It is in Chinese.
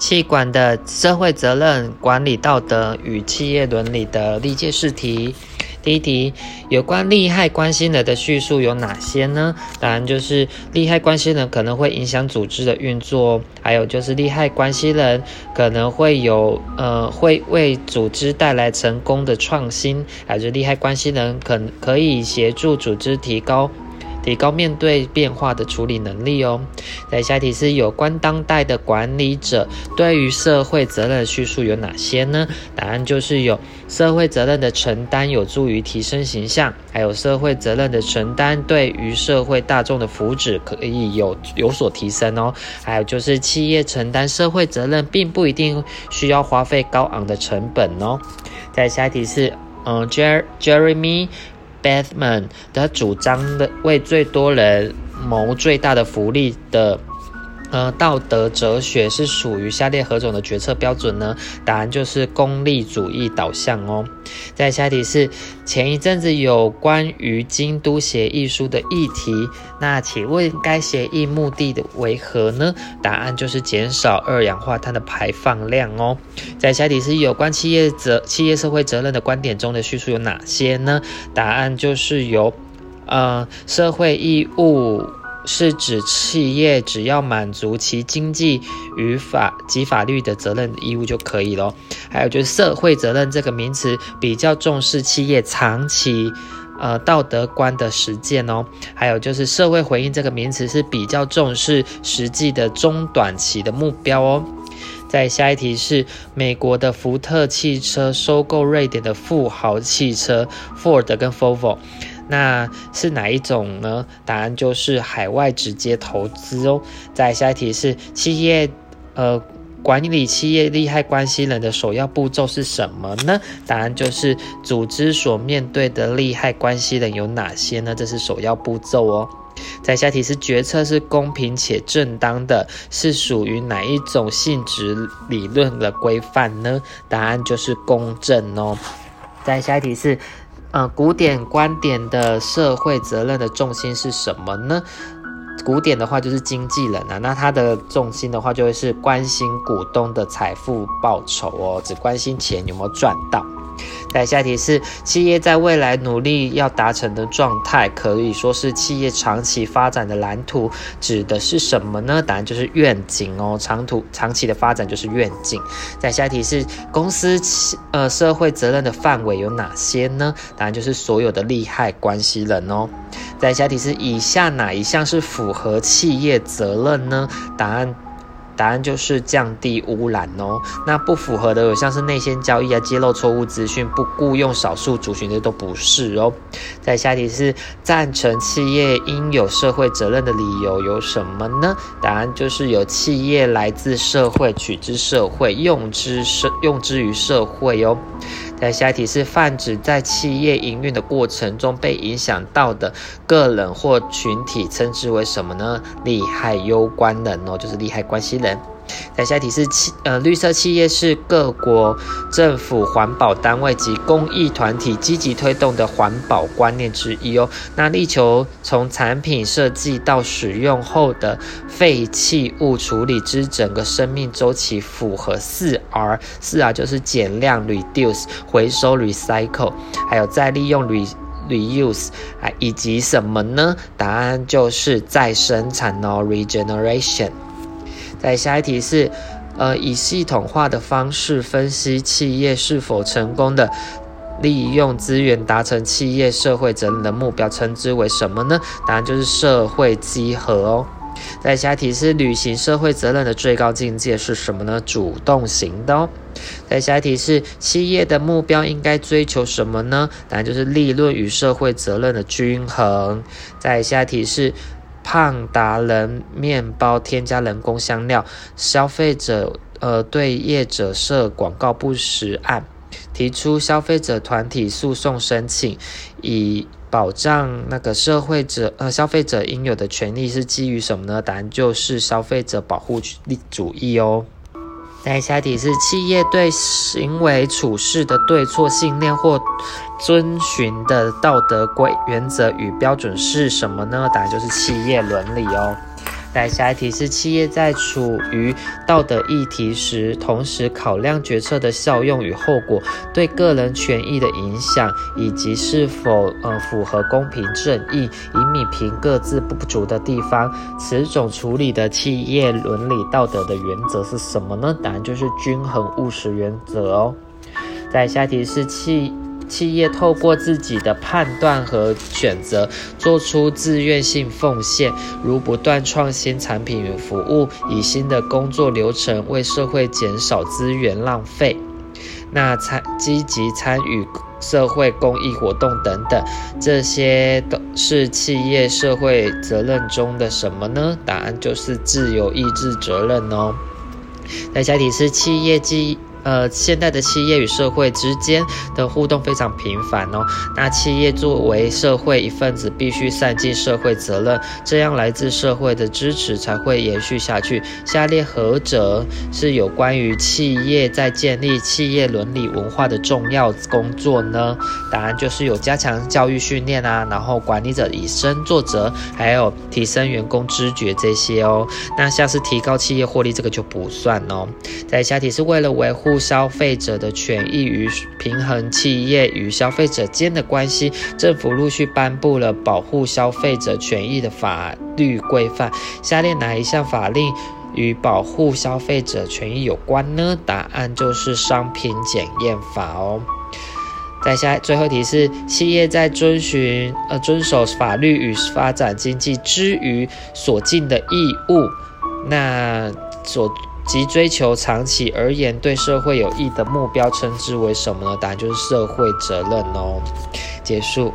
气管的社会责任、管理道德与企业伦理的历届试题。第一题，有关利害关系人的叙述有哪些呢？当然就是利害关系人可能会影响组织的运作，还有就是利害关系人可能会有呃会为组织带来成功的创新，还是利害关系人可可以协助组织提高。提高面对变化的处理能力哦。在下题是有关当代的管理者对于社会责任的叙述有哪些呢？答案就是有社会责任的承担有助于提升形象，还有社会责任的承担对于社会大众的福祉可以有有所提升哦。还有就是企业承担社会责任并不一定需要花费高昂的成本哦。在下题是嗯，Jer Jeremy。Bathman 他主张的为最多人谋最大的福利的。呃，道德哲学是属于下列何种的决策标准呢？答案就是功利主义导向哦。在下题是前一阵子有关于京都协议书的议题，那请问该协议目的的为何呢？答案就是减少二氧化碳的排放量哦。在下题是有关企业责企业社会责任的观点中的叙述有哪些呢？答案就是由呃社会义务。是指企业只要满足其经济与法及法律的责任义务就可以了。还有就是社会责任这个名词比较重视企业长期呃道德观的实践哦。还有就是社会回应这个名词是比较重视实际的中短期的目标哦。在下一题是美国的福特汽车收购瑞典的富豪汽车 Ford 跟 Volvo。那是哪一种呢？答案就是海外直接投资哦。在下一题是企业，呃，管理企业利害关系人的首要步骤是什么呢？答案就是组织所面对的利害关系人有哪些呢？这是首要步骤哦。在下题是决策是公平且正当的，是属于哪一种性质理论的规范呢？答案就是公正哦。在下一题是。呃，古典观点的社会责任的重心是什么呢？古典的话就是经纪人啊，那他的重心的话就会是关心股东的财富报酬哦，只关心钱有没有赚到。在下题是企业在未来努力要达成的状态，可以说是企业长期发展的蓝图，指的是什么呢？答案就是愿景哦，长途长期的发展就是愿景。在下题是公司呃社会责任的范围有哪些呢？答案就是所有的利害关系人哦。在下题是以下哪一项是符合企业责任呢？答案。答案就是降低污染哦。那不符合的有像是内线交易啊、揭露错误资讯、不雇佣少数族群的都不是哦。再下题是赞成企业应有社会责任的理由有什么呢？答案就是有企业来自社会，取之社会，用之社用之于社会哦。在下一题是泛指在企业营运的过程中被影响到的个人或群体，称之为什么呢？利害攸关人哦，就是利害关系人。下题是企呃绿色企业是各国政府环保单位及公益团体积极推动的环保观念之一哦。那力求从产品设计到使用后的废弃物处理之整个生命周期符合四 R，四 R 就是减量 （reduce）、回收 （recycle），还有再利用 （re reuse） 啊，以及什么呢？答案就是再生产哦 （regeneration）。在下一题是，呃，以系统化的方式分析企业是否成功的利用资源达成企业社会责任的目标，称之为什么呢？答案就是社会稽核哦。在下一题是履行社会责任的最高境界是什么呢？主动型的哦。在下一题是企业的目标应该追求什么呢？答案就是利润与社会责任的均衡。在下一题是。胖达人面包添加人工香料，消费者呃对业者设广告不实案，提出消费者团体诉讼申请，以保障那个社会者呃消费者应有的权利是基于什么呢？答案就是消费者保护主义哦。在下题是企业对行为处事的对错信念或遵循的道德规原则与标准是什么呢？答案就是企业伦理哦。来，下一题是企业在处于道德议题时，同时考量决策的效用与后果，对个人权益的影响，以及是否呃符合公平正义，以米平各自不足的地方。此种处理的企业伦理道德的原则是什么呢？答案就是均衡务实原则哦。再下一题是企。企业透过自己的判断和选择，做出自愿性奉献，如不断创新产品与服务，以新的工作流程为社会减少资源浪费。那参积极参与社会公益活动等等，这些都是企业社会责任中的什么呢？答案就是自由意志责任哦。那下题是企业基。呃，现代的企业与社会之间的互动非常频繁哦。那企业作为社会一份子，必须善尽社会责任，这样来自社会的支持才会延续下去。下列何者是有关于企业在建立企业伦理文化的重要工作呢？答案就是有加强教育训练啊，然后管理者以身作则，还有提升员工知觉这些哦。那像是提高企业获利，这个就不算哦。在下题是为了维护。护消费者的权益与平衡企业与消费者间的关系，政府陆续颁布了保护消费者权益的法律规范。下列哪一项法令与保护消费者权益有关呢？答案就是商品检验法哦。再下最后一题是：企业在遵循呃遵守法律与发展经济之余所尽的义务，那所。即追求长期而言对社会有益的目标，称之为什么呢？答案就是社会责任哦。结束。